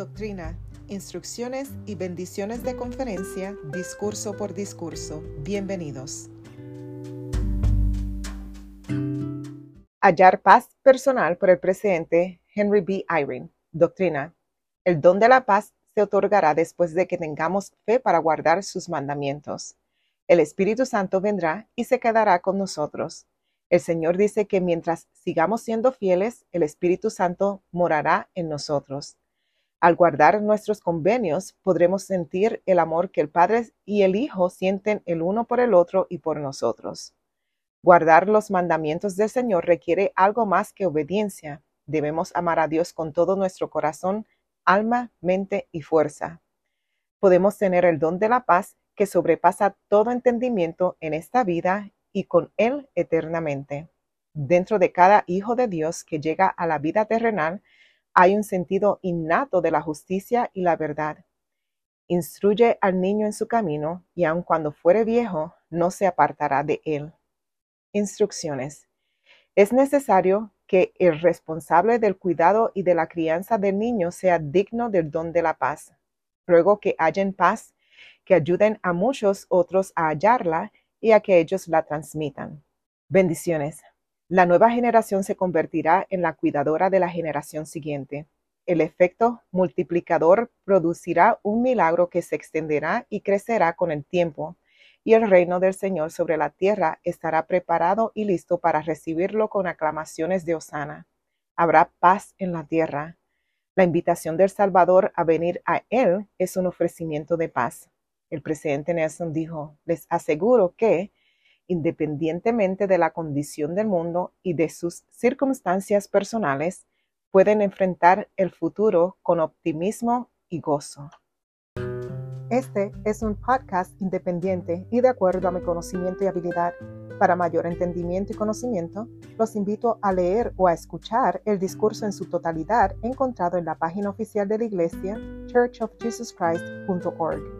Doctrina, instrucciones y bendiciones de conferencia, discurso por discurso. Bienvenidos. Hallar paz personal por el presidente Henry B. Eyring. Doctrina. El don de la paz se otorgará después de que tengamos fe para guardar sus mandamientos. El Espíritu Santo vendrá y se quedará con nosotros. El Señor dice que mientras sigamos siendo fieles, el Espíritu Santo morará en nosotros. Al guardar nuestros convenios, podremos sentir el amor que el Padre y el Hijo sienten el uno por el otro y por nosotros. Guardar los mandamientos del Señor requiere algo más que obediencia. Debemos amar a Dios con todo nuestro corazón, alma, mente y fuerza. Podemos tener el don de la paz que sobrepasa todo entendimiento en esta vida y con Él eternamente. Dentro de cada hijo de Dios que llega a la vida terrenal, hay un sentido innato de la justicia y la verdad. Instruye al niño en su camino, y aun cuando fuere viejo, no se apartará de él. Instrucciones. Es necesario que el responsable del cuidado y de la crianza del niño sea digno del don de la paz. Ruego que hallen paz, que ayuden a muchos otros a hallarla y a que ellos la transmitan. Bendiciones. La nueva generación se convertirá en la cuidadora de la generación siguiente. El efecto multiplicador producirá un milagro que se extenderá y crecerá con el tiempo, y el reino del Señor sobre la tierra estará preparado y listo para recibirlo con aclamaciones de Osana. Habrá paz en la tierra. La invitación del Salvador a venir a Él es un ofrecimiento de paz. El presidente Nelson dijo, les aseguro que, independientemente de la condición del mundo y de sus circunstancias personales, pueden enfrentar el futuro con optimismo y gozo. Este es un podcast independiente y de acuerdo a mi conocimiento y habilidad. Para mayor entendimiento y conocimiento, los invito a leer o a escuchar el discurso en su totalidad encontrado en la página oficial de la iglesia churchofjesuschrist.org.